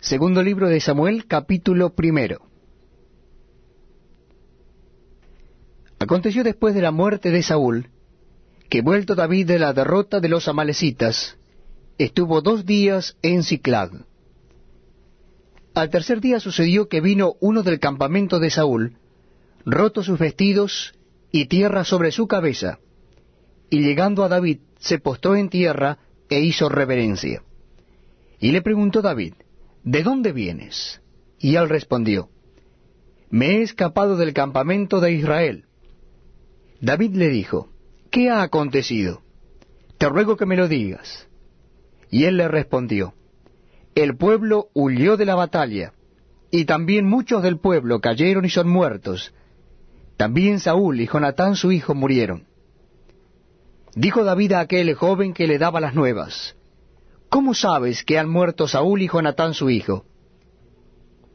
Segundo libro de Samuel, capítulo primero. Aconteció después de la muerte de Saúl, que vuelto David de la derrota de los amalecitas, estuvo dos días en Ciclag. Al tercer día sucedió que vino uno del campamento de Saúl, roto sus vestidos y tierra sobre su cabeza, y llegando a David se postó en tierra e hizo reverencia. Y le preguntó David, ¿De dónde vienes? Y él respondió, Me he escapado del campamento de Israel. David le dijo, ¿Qué ha acontecido? Te ruego que me lo digas. Y él le respondió, El pueblo huyó de la batalla, y también muchos del pueblo cayeron y son muertos. También Saúl y Jonatán su hijo murieron. Dijo David a aquel joven que le daba las nuevas, ¿Cómo sabes que han muerto Saúl y Jonatán su hijo?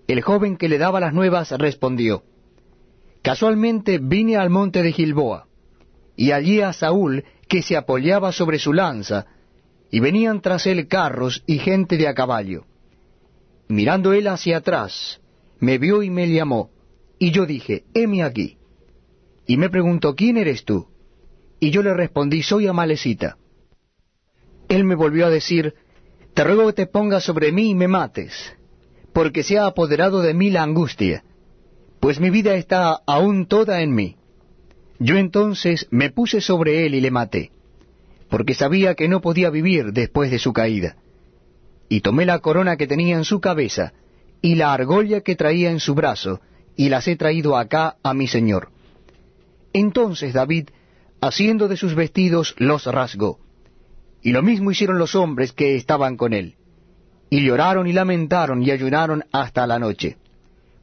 El joven que le daba las nuevas respondió, Casualmente vine al monte de Gilboa, y allí a Saúl que se apoyaba sobre su lanza, y venían tras él carros y gente de a caballo. Mirando él hacia atrás, me vio y me llamó, y yo dije, heme aquí. Y me preguntó, ¿quién eres tú? Y yo le respondí, soy Amalecita. Él me volvió a decir, te ruego que te pongas sobre mí y me mates, porque se ha apoderado de mí la angustia, pues mi vida está aún toda en mí. Yo entonces me puse sobre él y le maté, porque sabía que no podía vivir después de su caída. Y tomé la corona que tenía en su cabeza, y la argolla que traía en su brazo, y las he traído acá a mi señor. Entonces David, haciendo de sus vestidos, los rasgó y lo mismo hicieron los hombres que estaban con él. Y lloraron y lamentaron y ayunaron hasta la noche,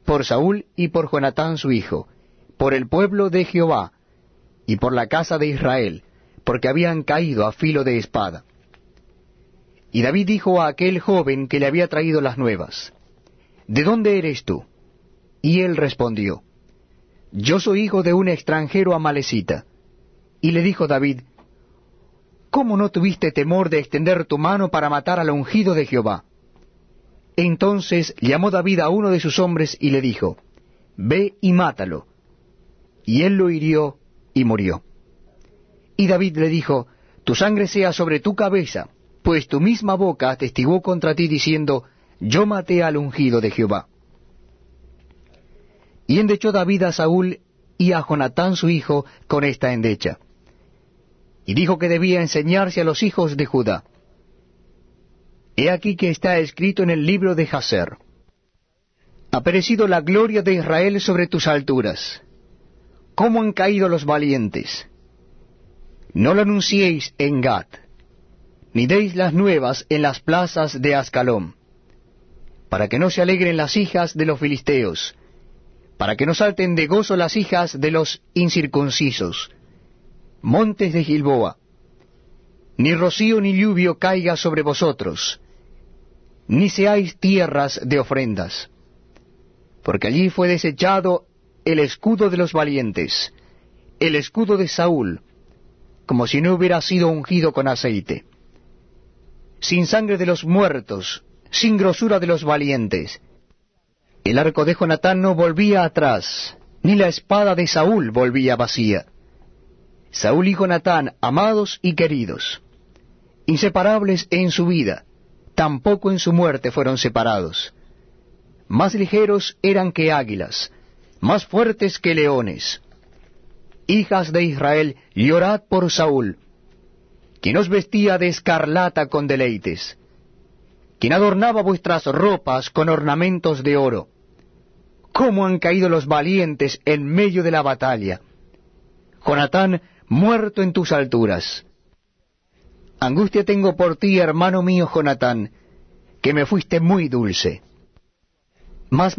por Saúl y por Jonatán su hijo, por el pueblo de Jehová, y por la casa de Israel, porque habían caído a filo de espada. Y David dijo a aquel joven que le había traído las nuevas, ¿De dónde eres tú? Y él respondió, Yo soy hijo de un extranjero amalecita. Y le dijo David, ¿cómo no tuviste temor de extender tu mano para matar al ungido de Jehová? Entonces llamó David a uno de sus hombres y le dijo, Ve y mátalo. Y él lo hirió y murió. Y David le dijo, Tu sangre sea sobre tu cabeza, pues tu misma boca atestiguó contra ti diciendo, Yo maté al ungido de Jehová. Y endechó David a Saúl y a Jonatán su hijo con esta endecha y dijo que debía enseñarse a los hijos de Judá. He aquí que está escrito en el libro de Jaser. Ha perecido la gloria de Israel sobre tus alturas. ¿Cómo han caído los valientes? No lo anunciéis en Gad, ni deis las nuevas en las plazas de Ascalón, para que no se alegren las hijas de los filisteos, para que no salten de gozo las hijas de los incircuncisos, montes de Gilboa, ni rocío ni lluvio caiga sobre vosotros, ni seáis tierras de ofrendas, porque allí fue desechado el escudo de los valientes, el escudo de Saúl, como si no hubiera sido ungido con aceite, sin sangre de los muertos, sin grosura de los valientes. El arco de Jonatán no volvía atrás, ni la espada de Saúl volvía vacía. Saúl y Jonatán, amados y queridos, inseparables en su vida, tampoco en su muerte fueron separados. Más ligeros eran que águilas, más fuertes que leones. Hijas de Israel, llorad por Saúl, quien os vestía de escarlata con deleites, quien adornaba vuestras ropas con ornamentos de oro. ¿Cómo han caído los valientes en medio de la batalla? Jonatán muerto en tus alturas. Angustia tengo por ti, hermano mío Jonatán, que me fuiste muy dulce. Mas